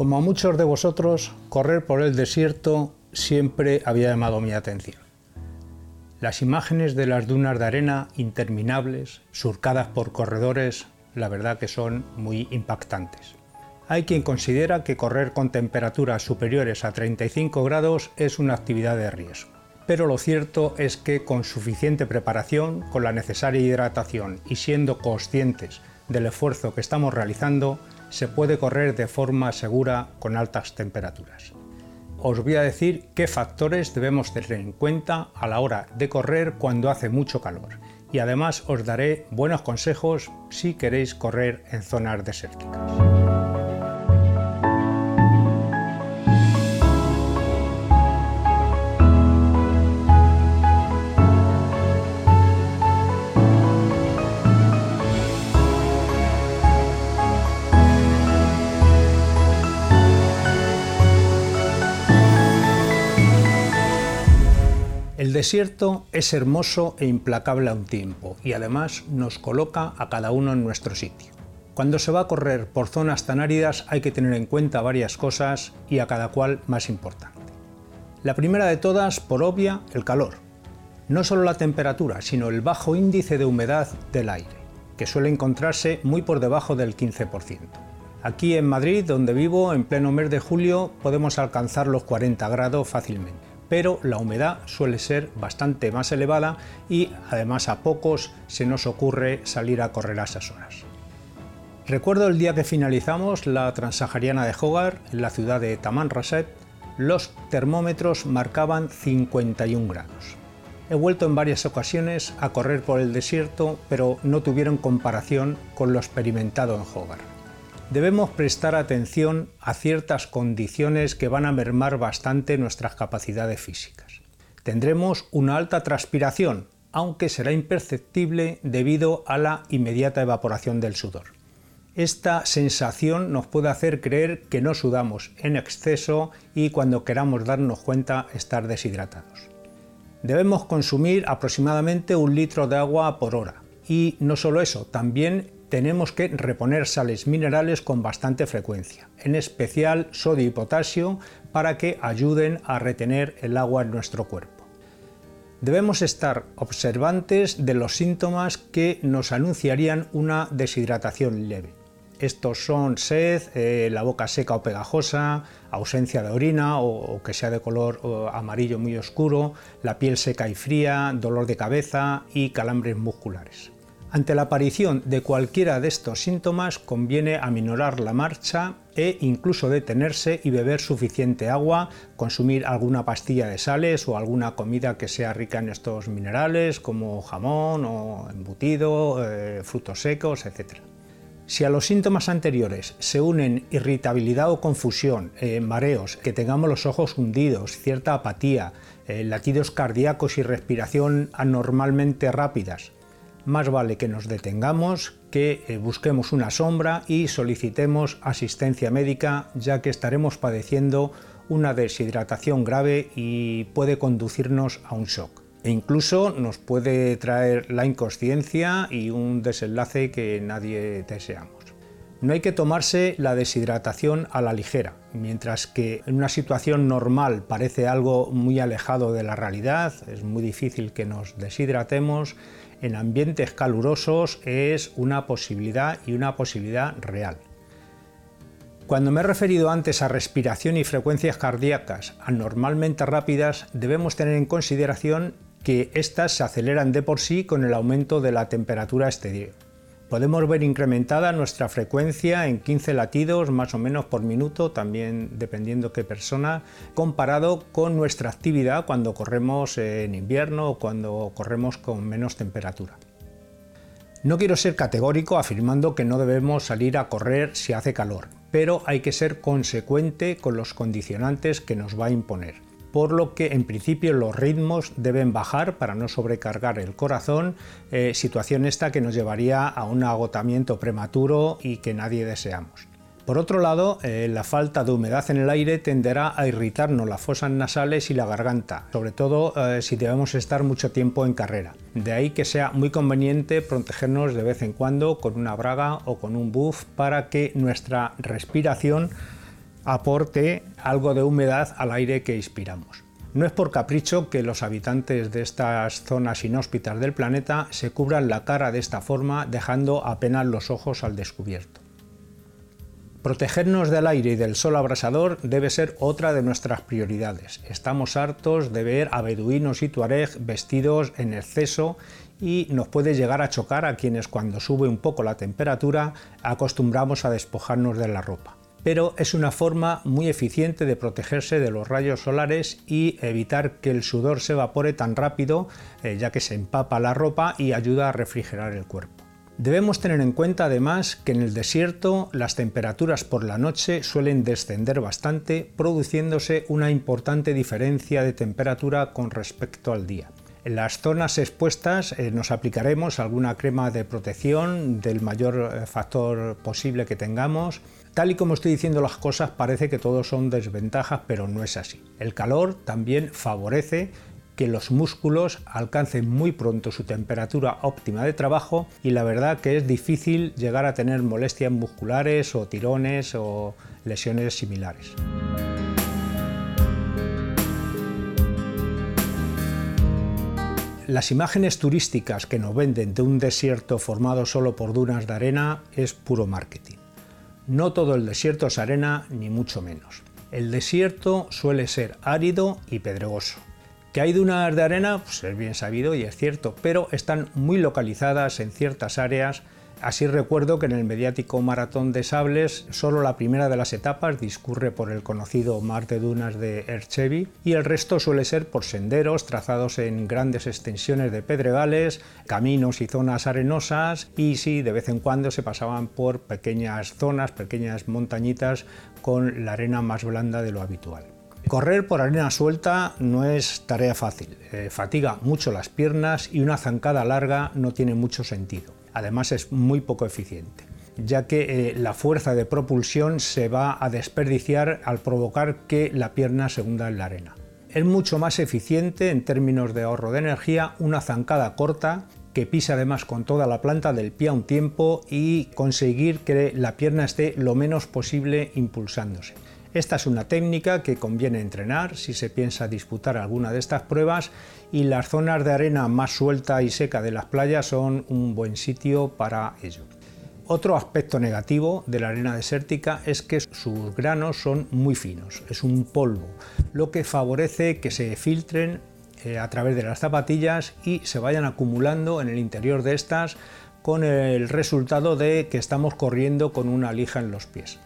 Como a muchos de vosotros, correr por el desierto siempre había llamado mi atención. Las imágenes de las dunas de arena interminables, surcadas por corredores, la verdad que son muy impactantes. Hay quien considera que correr con temperaturas superiores a 35 grados es una actividad de riesgo. Pero lo cierto es que con suficiente preparación, con la necesaria hidratación y siendo conscientes del esfuerzo que estamos realizando, se puede correr de forma segura con altas temperaturas. Os voy a decir qué factores debemos tener en cuenta a la hora de correr cuando hace mucho calor y además os daré buenos consejos si queréis correr en zonas desérticas. Desierto es hermoso e implacable a un tiempo y además nos coloca a cada uno en nuestro sitio. Cuando se va a correr por zonas tan áridas hay que tener en cuenta varias cosas y a cada cual más importante. La primera de todas, por obvia, el calor. No solo la temperatura, sino el bajo índice de humedad del aire, que suele encontrarse muy por debajo del 15%. Aquí en Madrid, donde vivo, en pleno mes de julio podemos alcanzar los 40 grados fácilmente pero la humedad suele ser bastante más elevada y además a pocos se nos ocurre salir a correr a esas horas. Recuerdo el día que finalizamos la Transahariana de Hogar en la ciudad de Tamanrasset, los termómetros marcaban 51 grados. He vuelto en varias ocasiones a correr por el desierto, pero no tuvieron comparación con lo experimentado en Hogar debemos prestar atención a ciertas condiciones que van a mermar bastante nuestras capacidades físicas. Tendremos una alta transpiración, aunque será imperceptible debido a la inmediata evaporación del sudor. Esta sensación nos puede hacer creer que no sudamos en exceso y cuando queramos darnos cuenta estar deshidratados. Debemos consumir aproximadamente un litro de agua por hora y no solo eso, también tenemos que reponer sales minerales con bastante frecuencia, en especial sodio y potasio, para que ayuden a retener el agua en nuestro cuerpo. Debemos estar observantes de los síntomas que nos anunciarían una deshidratación leve. Estos son sed, eh, la boca seca o pegajosa, ausencia de orina o, que sea de color amarillo muy oscuro, la piel seca y fría, dolor de cabeza y calambres musculares. Ante la aparición de cualquiera de estos síntomas conviene aminorar la marcha e incluso detenerse y beber suficiente agua, consumir alguna pastilla de sales o alguna comida que sea rica en estos minerales como jamón o embutido, eh, frutos secos, etc. Si a los síntomas anteriores se unen irritabilidad o confusión, eh, mareos, que tengamos los ojos hundidos, cierta apatía, eh, latidos cardíacos y respiración anormalmente rápidas, más vale que nos detengamos, que eh, busquemos una sombra y solicitemos asistencia médica, ya que estaremos padeciendo una deshidratación grave y puede conducirnos a un shock. E incluso nos puede traer la inconsciencia y un desenlace que nadie deseamos. No hay que tomarse la deshidratación a la ligera, mientras que en una situación normal parece algo muy alejado de la realidad, es muy difícil que nos deshidratemos, en ambientes calurosos es una posibilidad y una posibilidad real. Cuando me he referido antes a respiración y frecuencias cardíacas anormalmente rápidas, debemos tener en consideración que éstas se aceleran de por sí con el aumento de la temperatura exterior podemos ver incrementada nuestra frecuencia en 15 latidos más o menos por minuto, también dependiendo qué persona, comparado con nuestra actividad cuando corremos en invierno o cuando corremos con menos temperatura. No quiero ser categórico afirmando que no debemos salir a correr si hace calor, pero hay que ser consecuente con los condicionantes que nos va a imponer por lo que en principio los ritmos deben bajar para no sobrecargar el corazón, eh, situación esta que nos llevaría a un agotamiento prematuro y que nadie deseamos. Por otro lado, eh, la falta de humedad en el aire tenderá a irritarnos las fosas nasales y la garganta, sobre todo eh, si debemos estar mucho tiempo en carrera. De ahí que sea muy conveniente protegernos de vez en cuando con una braga o con un buff para que nuestra respiración aporte algo de humedad al aire que inspiramos. No es por capricho que los habitantes de estas zonas inhóspitas del planeta se cubran la cara de esta forma dejando apenas los ojos al descubierto. Protegernos del aire y del sol abrasador debe ser otra de nuestras prioridades. Estamos hartos de ver a beduinos y tuareg vestidos en exceso y nos puede llegar a chocar a quienes cuando sube un poco la temperatura acostumbramos a despojarnos de la ropa. Pero es una forma muy eficiente de protegerse de los rayos solares y evitar que el sudor se evapore tan rápido, eh, ya que se empapa la ropa y ayuda a refrigerar el cuerpo. Debemos tener en cuenta además que en el desierto las temperaturas por la noche suelen descender bastante, produciéndose una importante diferencia de temperatura con respecto al día. En las zonas expuestas eh, nos aplicaremos alguna crema de protección del mayor eh, factor posible que tengamos. Tal y como estoy diciendo las cosas parece que todo son desventajas, pero no es así. El calor también favorece que los músculos alcancen muy pronto su temperatura óptima de trabajo y la verdad que es difícil llegar a tener molestias musculares o tirones o lesiones similares. Las imágenes turísticas que nos venden de un desierto formado solo por dunas de arena es puro marketing. No todo el desierto es arena, ni mucho menos. El desierto suele ser árido y pedregoso. Que hay dunas de arena, pues es bien sabido y es cierto, pero están muy localizadas en ciertas áreas. Así recuerdo que en el mediático Maratón de Sables solo la primera de las etapas discurre por el conocido mar de dunas de Erchevi y el resto suele ser por senderos trazados en grandes extensiones de pedregales, caminos y zonas arenosas y sí, de vez en cuando se pasaban por pequeñas zonas, pequeñas montañitas con la arena más blanda de lo habitual. Correr por arena suelta no es tarea fácil, eh, fatiga mucho las piernas y una zancada larga no tiene mucho sentido. Además es muy poco eficiente, ya que eh, la fuerza de propulsión se va a desperdiciar al provocar que la pierna se hunda en la arena. Es mucho más eficiente en términos de ahorro de energía una zancada corta que pisa además con toda la planta del pie a un tiempo y conseguir que la pierna esté lo menos posible impulsándose. Esta es una técnica que conviene entrenar si se piensa disputar alguna de estas pruebas y las zonas de arena más suelta y seca de las playas son un buen sitio para ello. Otro aspecto negativo de la arena desértica es que sus granos son muy finos, es un polvo, lo que favorece que se filtren eh, a través de las zapatillas y se vayan acumulando en el interior de estas con el resultado de que estamos corriendo con una lija en los pies.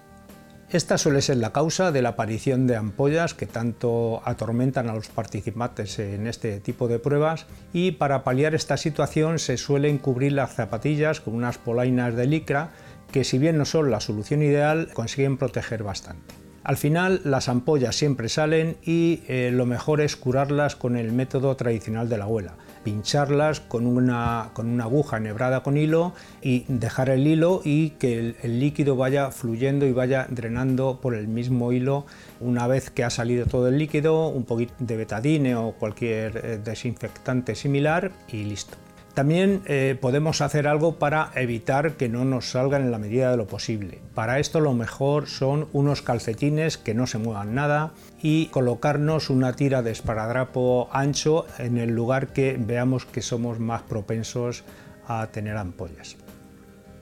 Esta suele ser la causa de la aparición de ampollas que tanto atormentan a los participantes en este tipo de pruebas y para paliar esta situación se suelen cubrir las zapatillas con unas polainas de licra que si bien no son la solución ideal consiguen proteger bastante. Al final las ampollas siempre salen y eh, lo mejor es curarlas con el método tradicional de la abuela, pincharlas con una, con una aguja enhebrada con hilo y dejar el hilo y que el, líquido vaya fluyendo y vaya drenando por el mismo hilo una vez que ha salido todo el líquido, un poquito de betadine o cualquier eh, desinfectante similar y listo. También eh, podemos hacer algo para evitar que no nos salgan en la medida de lo posible. Para esto lo mejor son unos calcetines que no se muevan nada y colocarnos una tira de esparadrapo ancho en el lugar que veamos que somos más propensos a tener ampollas.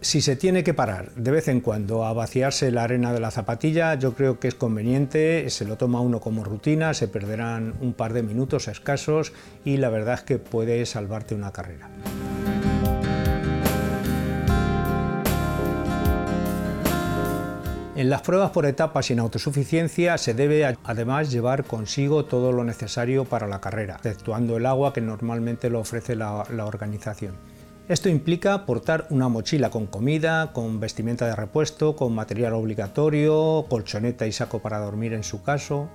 Si se tiene que parar de vez en cuando a vaciarse la arena de la zapatilla, yo creo que es conveniente, se lo toma uno como rutina, se perderán un par de minutos escasos y la verdad es que puede salvarte una carrera. En las pruebas por etapas sin autosuficiencia se debe además llevar consigo todo lo necesario para la carrera, exceptuando el agua que normalmente lo ofrece la organización. Esto implica portar una mochila con comida, con vestimenta de repuesto, con material obligatorio, colchoneta y saco para dormir en su caso.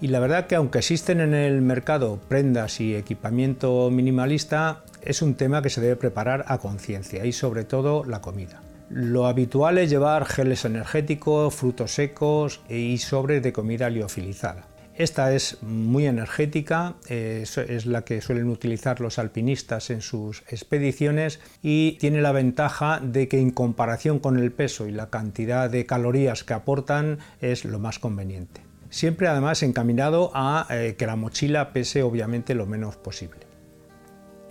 Y la verdad que aunque existen en el mercado prendas y equipamiento minimalista, es un tema que se debe preparar a conciencia y sobre todo la comida. Lo habitual es llevar geles energéticos, frutos secos y sobres de comida liofilizada. Esta es muy energética, eh, es la que suelen utilizar los alpinistas en sus expediciones y tiene la ventaja de que en comparación con el peso y la cantidad de calorías que aportan es lo más conveniente. Siempre además encaminado a eh, que la mochila pese obviamente lo menos posible.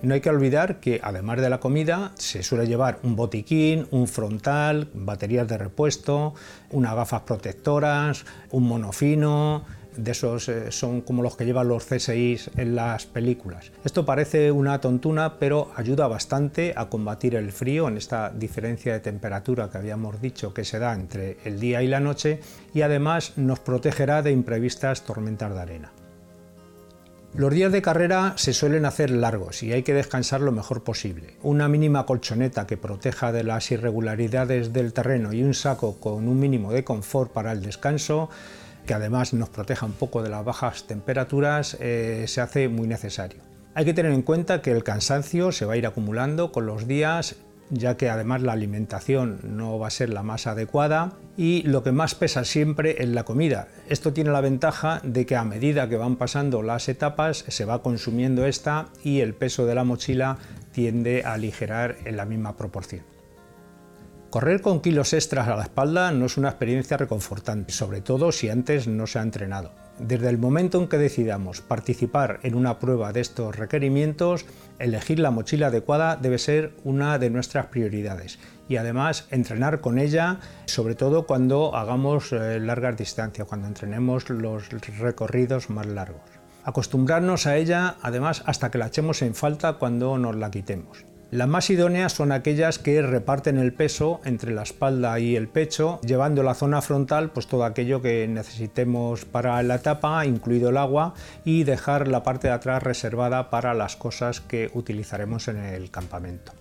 No hay que olvidar que además de la comida se suele llevar un botiquín, un frontal, baterías de repuesto, unas gafas protectoras, un monofino, de esos eh, son como los que llevan los CSIs en las películas. Esto parece una tontuna, pero ayuda bastante a combatir el frío en esta diferencia de temperatura que habíamos dicho que se da entre el día y la noche y además nos protegerá de imprevistas tormentas de arena. Los días de carrera se suelen hacer largos y hay que descansar lo mejor posible. Una mínima colchoneta que proteja de las irregularidades del terreno y un saco con un mínimo de confort para el descanso que además nos proteja un poco de las bajas temperaturas, eh, se hace muy necesario. Hay que tener en cuenta que el cansancio se va a ir acumulando con los días ya que además la alimentación no va a ser la más adecuada y lo que más pesa siempre es la comida. Esto tiene la ventaja de que a medida que van pasando las etapas se va consumiendo esta y el peso de la mochila tiende a aligerar en la misma proporción. Correr con kilos extras a la espalda no es una experiencia reconfortante, sobre todo si antes no se ha entrenado. Desde el momento en que decidamos participar en una prueba de estos requerimientos, elegir la mochila adecuada debe ser una de nuestras prioridades y además entrenar con ella, sobre todo cuando hagamos eh, largas distancias, cuando entrenemos los recorridos más largos. Acostumbrarnos a ella además hasta que la echemos en falta cuando nos la quitemos. Las más idóneas son aquellas que reparten el peso entre la espalda y el pecho, llevando la zona frontal pues todo aquello que necesitemos para la etapa, incluido el agua, y dejar la parte de atrás reservada para las cosas que utilizaremos en el campamento.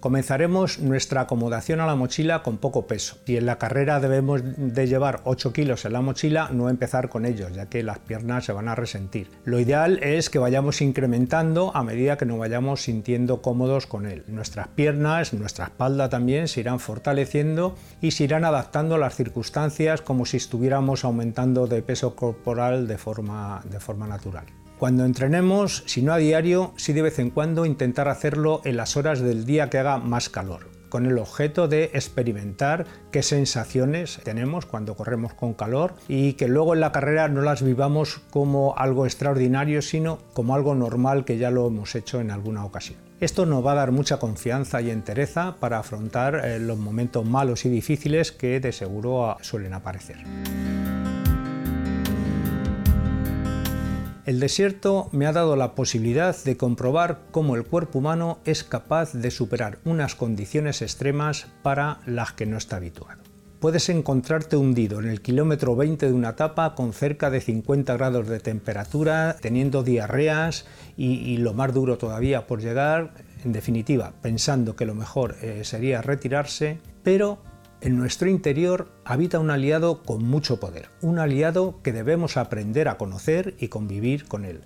Comenzaremos nuestra acomodación a la mochila con poco peso. Si en la carrera debemos de llevar 8 kilos en la mochila, no empezar con ellos, ya que las piernas se van a resentir. Lo ideal es que vayamos incrementando a medida que nos vayamos sintiendo cómodos con él. Nuestras piernas, nuestra espalda también se irán fortaleciendo y se irán adaptando a las circunstancias como si estuviéramos aumentando de peso corporal de forma, de forma natural. Cuando entrenemos, si no a diario, sí de vez en cuando intentar hacerlo en las horas del día que haga más calor, con el objeto de experimentar qué sensaciones tenemos cuando corremos con calor y que luego en la carrera no las vivamos como algo extraordinario, sino como algo normal que ya lo hemos hecho en alguna ocasión. Esto nos va a dar mucha confianza y entereza para afrontar eh, los momentos malos y difíciles que de seguro suelen aparecer. El desierto me ha dado la posibilidad de comprobar cómo el cuerpo humano es capaz de superar unas condiciones extremas para las que no está habituado. Puedes encontrarte hundido en el kilómetro 20 de una etapa con cerca de 50 grados de temperatura, teniendo diarreas y, lo más duro todavía por llegar, en definitiva, pensando que lo mejor eh, sería retirarse, pero en nuestro interior habita un aliado con mucho poder, un aliado que debemos aprender a conocer y convivir con él.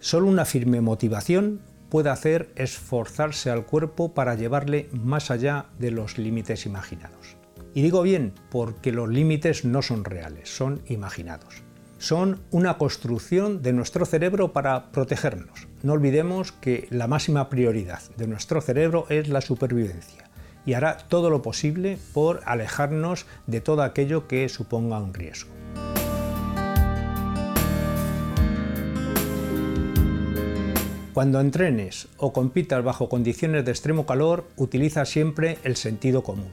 Solo una firme motivación puede hacer esforzarse al cuerpo para llevarle más allá de los límites imaginados. Y digo bien porque los límites no son reales, son imaginados. Son una construcción de nuestro cerebro para protegernos. No olvidemos que la máxima prioridad de nuestro cerebro es la supervivencia y hará todo lo posible por alejarnos de todo aquello que suponga un riesgo. Cuando entrenes o compitas bajo condiciones de extremo calor, utiliza siempre el sentido común,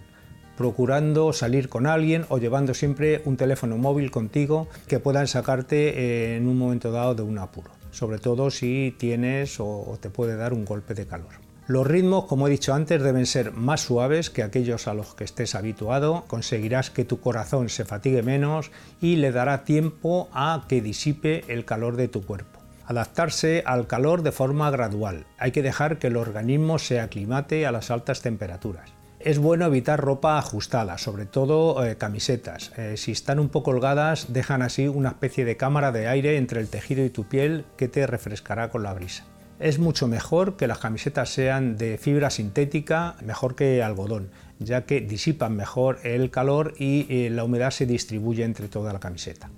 procurando salir con alguien o llevando siempre un teléfono móvil contigo que puedan sacarte en un momento dado de un apuro, sobre todo si tienes o te puede dar un golpe de calor. Los ritmos, como he dicho antes, deben ser más suaves que aquellos a los que estés habituado, conseguirás que tu corazón se fatigue menos y le dará tiempo a que disipe el calor de tu cuerpo. Adaptarse al calor de forma gradual. Hay que dejar que el organismo se aclimate a las altas temperaturas. Es bueno evitar ropa ajustada, sobre todo eh, camisetas. Eh, si están un poco holgadas, dejan así una especie de cámara de aire entre el tejido y tu piel que te refrescará con la brisa. Es mucho mejor que las camisetas sean de fibra sintética, mejor que algodón, ya que disipan mejor el calor y eh, la humedad se distribuye entre toda la camiseta.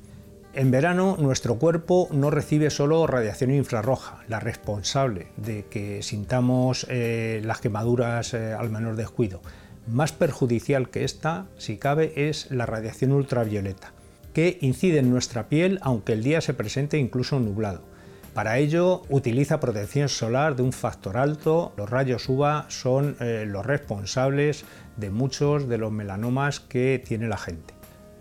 En verano nuestro cuerpo no recibe solo radiación infrarroja, la responsable de que sintamos eh, las quemaduras eh, al menor descuido. Más perjudicial que esta, si cabe, es la radiación ultravioleta, que incide en nuestra piel aunque el día se presente incluso nublado. Para ello utiliza protección solar de un factor alto. Los rayos UVA son eh, los responsables de muchos de los melanomas que tiene la gente.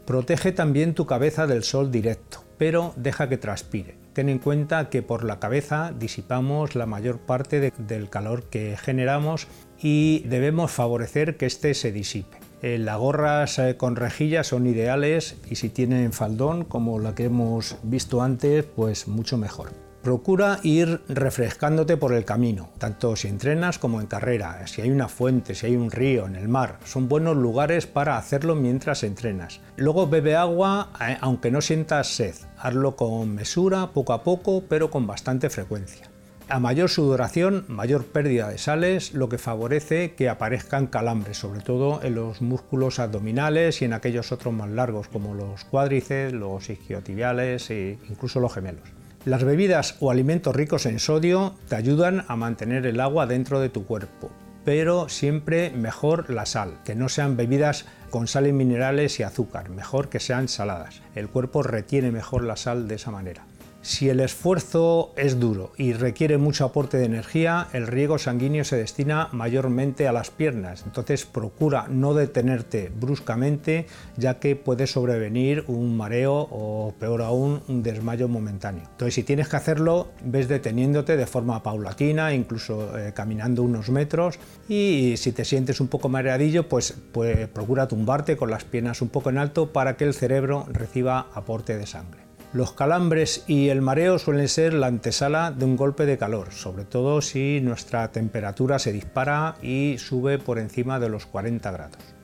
Protege también tu cabeza del sol directo, pero deja que transpire. Ten en cuenta que por la cabeza disipamos la mayor parte del calor que generamos y debemos favorecer que éste se disipe. Eh, las gorras eh, con rejillas son ideales y si tienen faldón como la que hemos visto antes, pues mucho mejor. Procura ir refrescándote por el camino, tanto si entrenas como en carrera, si hay una fuente, si hay un río, en el mar. Son buenos lugares para hacerlo mientras entrenas. Luego bebe agua eh, aunque no sientas sed. Hazlo con mesura, poco a poco, pero con bastante frecuencia. A mayor sudoración, mayor pérdida de sales, lo que favorece que aparezcan calambres, sobre todo en los músculos abdominales y en aquellos otros más largos como los cuádriceps, los isquiotibiales e incluso los gemelos. Las bebidas o alimentos ricos en sodio te ayudan a mantener el agua dentro de tu cuerpo, pero siempre mejor la sal, que no sean bebidas con sales minerales y azúcar, mejor que sean saladas. El cuerpo retiene mejor la sal de esa manera. Si el esfuerzo es duro y requiere mucho aporte de energía, el riego sanguíneo se destina mayormente a las piernas, entonces procura no detenerte bruscamente ya que puede sobrevenir un mareo o peor aún un desmayo momentáneo. Entonces si tienes que hacerlo, ves deteniéndote de forma paulatina, incluso eh, caminando unos metros y si te sientes un poco mareadillo, pues, pues procura tumbarte con las piernas un poco en alto para que el cerebro reciba aporte de sangre. Los calambres y el mareo suelen ser la antesala de un golpe de calor, sobre todo si nuestra temperatura se dispara y sube por encima de los 40 grados.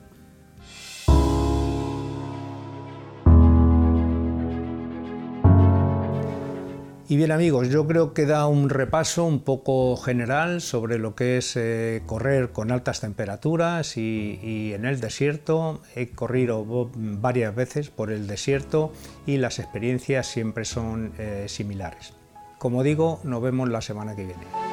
Y bien amigos, yo creo que da un repaso un poco general sobre lo que es eh, correr con altas temperaturas y, en el desierto. He corrido varias veces por el desierto y las experiencias siempre son eh, similares. Como digo, nos vemos la semana que viene.